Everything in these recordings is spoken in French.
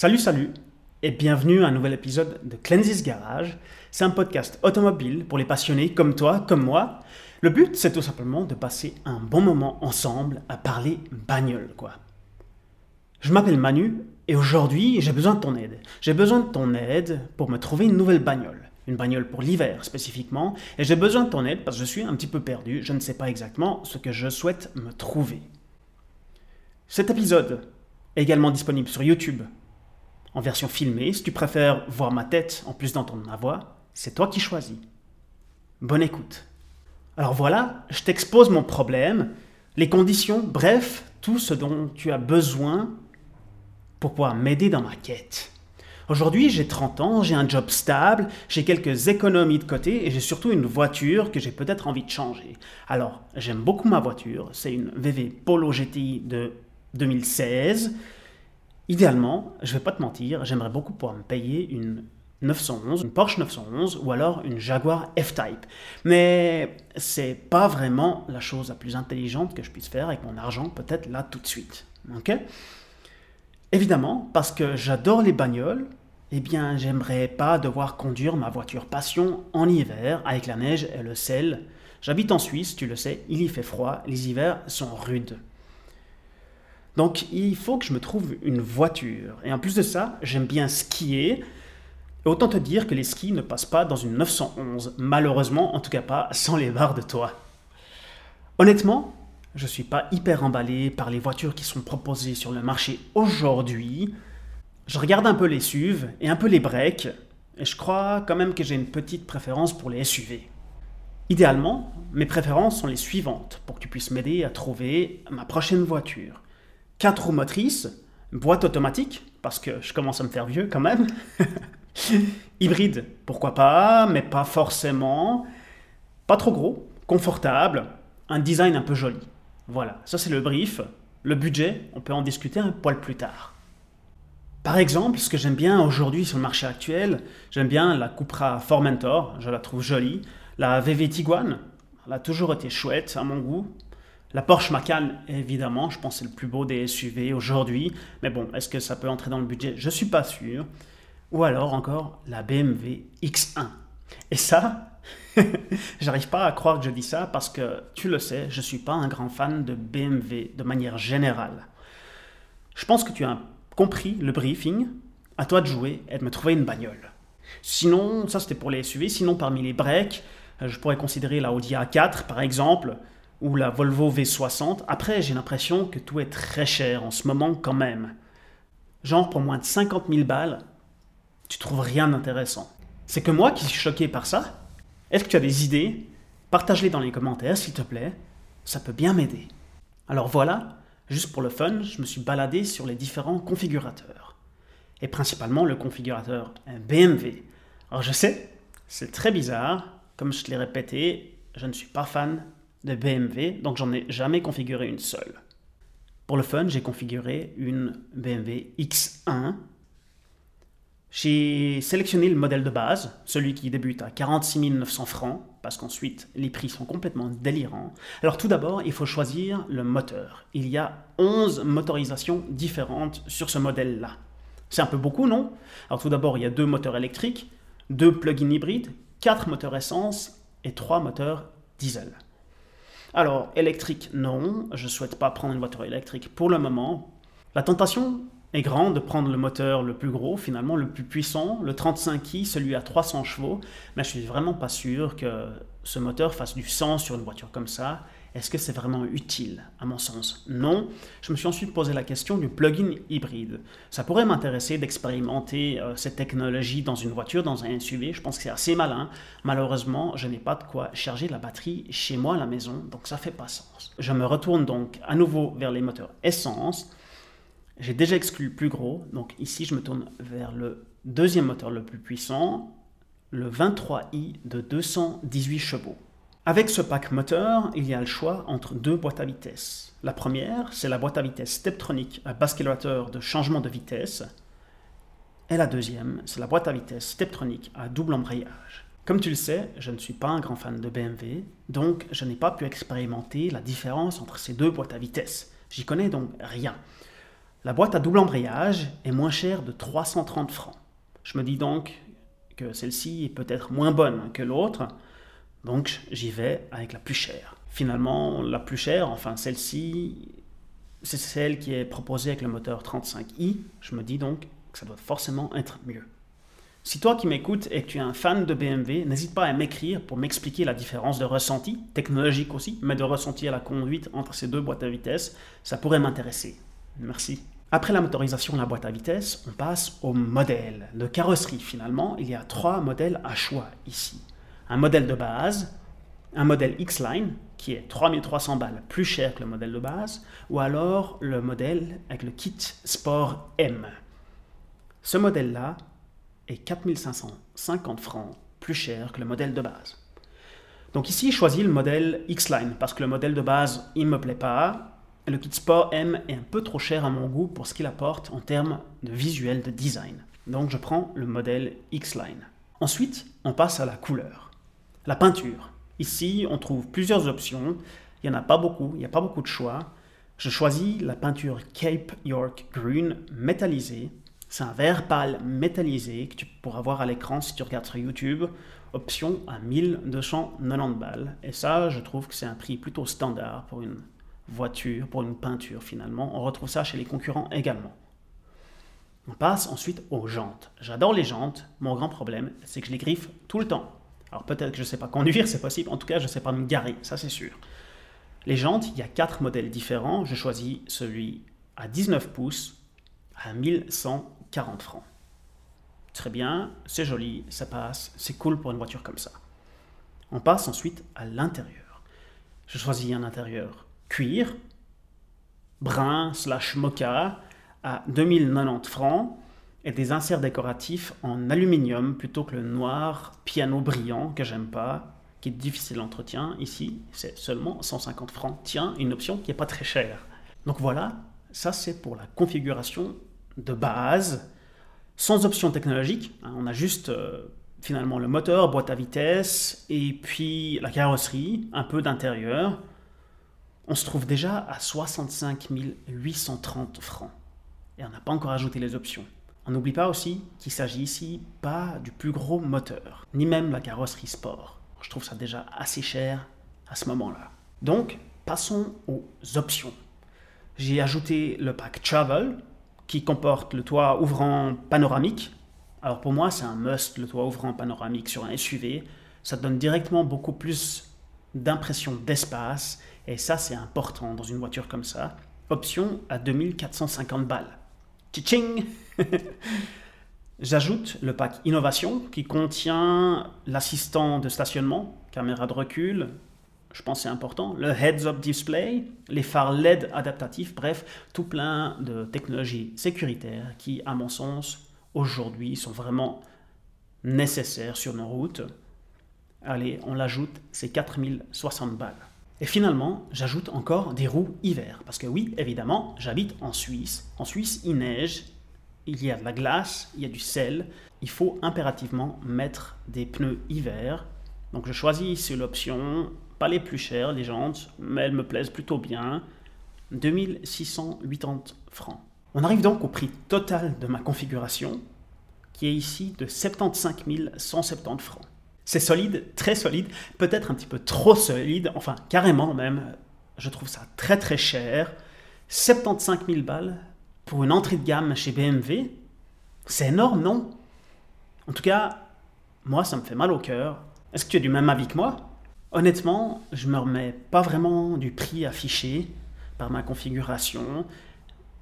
Salut, salut, et bienvenue à un nouvel épisode de Cleansis Garage. C'est un podcast automobile pour les passionnés comme toi, comme moi. Le but, c'est tout simplement de passer un bon moment ensemble à parler bagnole, quoi. Je m'appelle Manu et aujourd'hui, j'ai besoin de ton aide. J'ai besoin de ton aide pour me trouver une nouvelle bagnole. Une bagnole pour l'hiver spécifiquement. Et j'ai besoin de ton aide parce que je suis un petit peu perdu. Je ne sais pas exactement ce que je souhaite me trouver. Cet épisode est également disponible sur YouTube en version filmée. Si tu préfères voir ma tête en plus d'entendre ma voix, c'est toi qui choisis. Bonne écoute. Alors voilà, je t'expose mon problème, les conditions, bref, tout ce dont tu as besoin pour pouvoir m'aider dans ma quête. Aujourd'hui, j'ai 30 ans, j'ai un job stable, j'ai quelques économies de côté et j'ai surtout une voiture que j'ai peut-être envie de changer. Alors, j'aime beaucoup ma voiture, c'est une VV Polo GTI de 2016 Idéalement, je vais pas te mentir, j'aimerais beaucoup pouvoir me payer une 911, une Porsche 911 ou alors une Jaguar F-Type. Mais c'est pas vraiment la chose la plus intelligente que je puisse faire avec mon argent, peut-être là tout de suite. Ok? Évidemment, parce que j'adore les bagnoles, eh bien, j'aimerais pas devoir conduire ma voiture passion en hiver avec la neige et le sel. J'habite en Suisse, tu le sais, il y fait froid, les hivers sont rudes. Donc il faut que je me trouve une voiture. Et en plus de ça, j'aime bien skier. Et autant te dire que les skis ne passent pas dans une 911. Malheureusement, en tout cas pas sans les barres de toit. Honnêtement, je ne suis pas hyper emballé par les voitures qui sont proposées sur le marché aujourd'hui. Je regarde un peu les SUV et un peu les breaks. Et je crois quand même que j'ai une petite préférence pour les SUV. Idéalement, mes préférences sont les suivantes pour que tu puisses m'aider à trouver ma prochaine voiture. 4 roues motrices, boîte automatique, parce que je commence à me faire vieux quand même. Hybride, pourquoi pas, mais pas forcément. Pas trop gros, confortable, un design un peu joli. Voilà, ça c'est le brief. Le budget, on peut en discuter un poil plus tard. Par exemple, ce que j'aime bien aujourd'hui sur le marché actuel, j'aime bien la Cupra Formentor, je la trouve jolie. La VV Tiguan, elle a toujours été chouette à mon goût. La Porsche Macan, évidemment, je pense que c'est le plus beau des SUV aujourd'hui. Mais bon, est-ce que ça peut entrer dans le budget? Je ne suis pas sûr. Ou alors encore la BMW X1. Et ça, j'arrive pas à croire que je dis ça parce que tu le sais, je ne suis pas un grand fan de BMW de manière générale. Je pense que tu as compris le briefing. À toi de jouer et de me trouver une bagnole. Sinon, ça c'était pour les SUV. Sinon, parmi les breaks, je pourrais considérer la Audi A4 par exemple ou la Volvo V60. Après, j'ai l'impression que tout est très cher en ce moment quand même. Genre pour moins de 50 000 balles, tu trouves rien d'intéressant. C'est que moi qui suis choqué par ça. Est-ce que tu as des idées? Partage-les dans les commentaires s'il te plaît. Ça peut bien m'aider. Alors voilà, juste pour le fun, je me suis baladé sur les différents configurateurs. Et principalement le configurateur BMW. Alors je sais, c'est très bizarre. Comme je te l'ai répété, je ne suis pas fan de BMW, donc j'en ai jamais configuré une seule. Pour le fun, j'ai configuré une BMW X1. J'ai sélectionné le modèle de base, celui qui débute à 46 900 francs, parce qu'ensuite les prix sont complètement délirants. Alors tout d'abord, il faut choisir le moteur. Il y a 11 motorisations différentes sur ce modèle-là. C'est un peu beaucoup, non? Alors tout d'abord, il y a deux moteurs électriques, deux plug-in hybrides, quatre moteurs essence et trois moteurs diesel. Alors, électrique, non, je ne souhaite pas prendre une voiture électrique pour le moment. La tentation est grande de prendre le moteur le plus gros, finalement le plus puissant, le 35i, celui à 300 chevaux, mais je suis vraiment pas sûr que ce moteur fasse du sens sur une voiture comme ça. Est-ce que c'est vraiment utile À mon sens, non. Je me suis ensuite posé la question du plug-in hybride. Ça pourrait m'intéresser d'expérimenter euh, cette technologie dans une voiture, dans un SUV. Je pense que c'est assez malin. Malheureusement, je n'ai pas de quoi charger la batterie chez moi à la maison, donc ça fait pas sens. Je me retourne donc à nouveau vers les moteurs essence. J'ai déjà exclu plus gros, donc ici je me tourne vers le deuxième moteur le plus puissant, le 23i de 218 chevaux. Avec ce pack moteur, il y a le choix entre deux boîtes à vitesse. La première, c'est la boîte à vitesse Steptronic à basculateur de changement de vitesse. Et la deuxième, c'est la boîte à vitesse Steptronic à double embrayage. Comme tu le sais, je ne suis pas un grand fan de BMW, donc je n'ai pas pu expérimenter la différence entre ces deux boîtes à vitesse. J'y connais donc rien. La boîte à double embrayage est moins chère de 330 francs. Je me dis donc que celle-ci est peut-être moins bonne que l'autre, donc j'y vais avec la plus chère. Finalement, la plus chère, enfin celle-ci, c'est celle qui est proposée avec le moteur 35i. Je me dis donc que ça doit forcément être mieux. Si toi qui m'écoutes et que tu es un fan de BMW, n'hésite pas à m'écrire pour m'expliquer la différence de ressenti, technologique aussi, mais de ressenti à la conduite entre ces deux boîtes à vitesse. Ça pourrait m'intéresser. Merci. Après la motorisation de la boîte à vitesse, on passe au modèle de carrosserie. Finalement, il y a trois modèles à choix ici. Un modèle de base, un modèle X-Line, qui est 3300 balles plus cher que le modèle de base, ou alors le modèle avec le kit Sport M. Ce modèle-là est 4550 francs plus cher que le modèle de base. Donc ici, je choisis le modèle X-Line parce que le modèle de base, il ne me plaît pas le kit Sport M est un peu trop cher à mon goût pour ce qu'il apporte en termes de visuel, de design. Donc je prends le modèle X-Line. Ensuite, on passe à la couleur. La peinture. Ici, on trouve plusieurs options. Il n'y en a pas beaucoup, il n'y a pas beaucoup de choix. Je choisis la peinture Cape York Green métallisée. C'est un vert pâle métallisé que tu pourras voir à l'écran si tu regardes sur YouTube. Option à 1290 balles. Et ça, je trouve que c'est un prix plutôt standard pour une voiture, pour une peinture finalement. On retrouve ça chez les concurrents également. On passe ensuite aux jantes. J'adore les jantes. Mon grand problème, c'est que je les griffe tout le temps. Alors peut-être que je ne sais pas conduire, c'est possible. En tout cas, je ne sais pas me garer, ça c'est sûr. Les jantes, il y a quatre modèles différents. Je choisis celui à 19 pouces à 1140 francs. Très bien, c'est joli, ça passe, c'est cool pour une voiture comme ça. On passe ensuite à l'intérieur. Je choisis un intérieur cuir, brun slash mocha à 2090 francs et des inserts décoratifs en aluminium plutôt que le noir piano brillant que j'aime pas, qui est difficile d'entretien. Ici, c'est seulement 150 francs. Tiens, une option qui n'est pas très chère. Donc voilà, ça c'est pour la configuration de base, sans option technologique. Hein, on a juste euh, finalement le moteur, boîte à vitesse et puis la carrosserie, un peu d'intérieur on se trouve déjà à 65 830 francs. Et on n'a pas encore ajouté les options. On n'oublie pas aussi qu'il s'agit ici pas du plus gros moteur, ni même la carrosserie sport. Je trouve ça déjà assez cher à ce moment-là. Donc, passons aux options. J'ai ajouté le pack Travel, qui comporte le toit ouvrant panoramique. Alors pour moi, c'est un must, le toit ouvrant panoramique sur un SUV. Ça donne directement beaucoup plus d'impression d'espace et ça, c'est important dans une voiture comme ça. Option à 2450 balles. Tching J'ajoute le pack Innovation qui contient l'assistant de stationnement, caméra de recul, je pense c'est important, le heads-up display, les phares LED adaptatifs, bref, tout plein de technologies sécuritaires qui, à mon sens, aujourd'hui sont vraiment nécessaires sur nos routes. Allez, on l'ajoute, c'est 4060 balles. Et finalement, j'ajoute encore des roues hiver. Parce que oui, évidemment, j'habite en Suisse. En Suisse, il neige, il y a de la glace, il y a du sel. Il faut impérativement mettre des pneus hiver. Donc je choisis ici l'option, pas les plus chères, les jantes, mais elles me plaisent plutôt bien. 2680 francs. On arrive donc au prix total de ma configuration, qui est ici de 75 170 francs. C'est solide, très solide, peut-être un petit peu trop solide, enfin carrément même. Je trouve ça très très cher. 75 000 balles pour une entrée de gamme chez BMW, c'est énorme, non? En tout cas, moi ça me fait mal au cœur. Est-ce que tu es du même avis que moi? Honnêtement, je me remets pas vraiment du prix affiché par ma configuration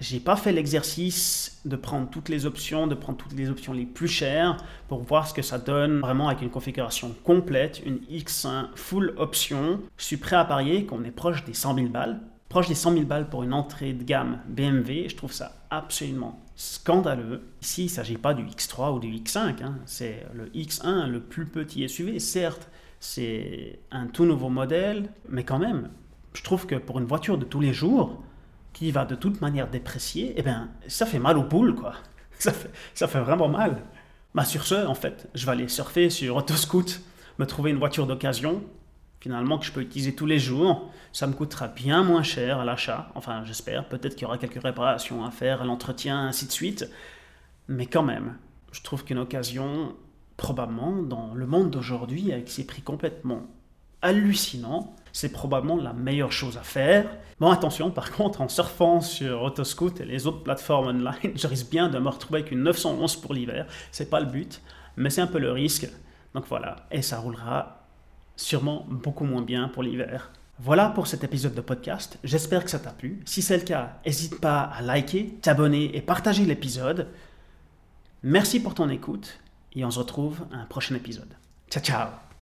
j'ai pas fait l'exercice de prendre toutes les options, de prendre toutes les options les plus chères pour voir ce que ça donne vraiment avec une configuration complète, une X1 full option. Je suis prêt à parier qu'on est proche des 100 000 balles. Proche des 100 000 balles pour une entrée de gamme BMW, je trouve ça absolument scandaleux. Ici, il ne s'agit pas du X3 ou du X5, hein. c'est le X1, le plus petit SUV. Certes, c'est un tout nouveau modèle, mais quand même, je trouve que pour une voiture de tous les jours, qui va de toute manière déprécier, eh bien, ça fait mal aux boules, quoi. Ça fait, ça fait vraiment mal. Bah, sur ce, en fait, je vais aller surfer sur Autoscoot, me trouver une voiture d'occasion, finalement que je peux utiliser tous les jours. Ça me coûtera bien moins cher à l'achat. Enfin, j'espère. Peut-être qu'il y aura quelques réparations à faire, l'entretien, ainsi de suite. Mais quand même, je trouve qu'une occasion, probablement, dans le monde d'aujourd'hui, avec ces prix complètement hallucinants, c'est probablement la meilleure chose à faire. Bon, attention, par contre, en surfant sur Autoscoot et les autres plateformes online, je risque bien de me retrouver avec une 911 pour l'hiver. C'est pas le but, mais c'est un peu le risque. Donc voilà, et ça roulera sûrement beaucoup moins bien pour l'hiver. Voilà pour cet épisode de podcast. J'espère que ça t'a plu. Si c'est le cas, n'hésite pas à liker, t'abonner et partager l'épisode. Merci pour ton écoute et on se retrouve à un prochain épisode. Ciao ciao